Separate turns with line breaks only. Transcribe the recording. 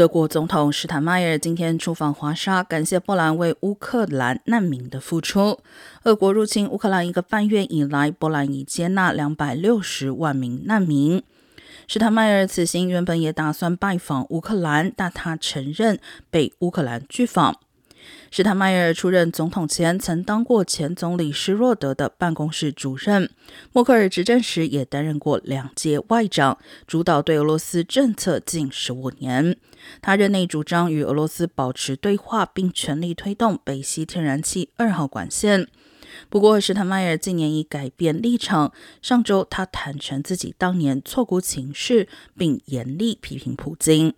德国总统施坦迈尔今天出访华沙，感谢波兰为乌克兰难民的付出。俄国入侵乌克兰一个半月以来，波兰已接纳两百六十万名难民。施坦迈尔此行原本也打算拜访乌克兰，但他承认被乌克兰拒访。施坦迈尔出任总统前，曾当过前总理施若德的办公室主任。默克尔执政时也担任过两届外长，主导对俄罗斯政策近十五年。他任内主张与俄罗斯保持对话，并全力推动北溪天然气二号管线。不过，施坦迈尔近年已改变立场。上周，他坦诚自己当年错估情势，并严厉批评普京。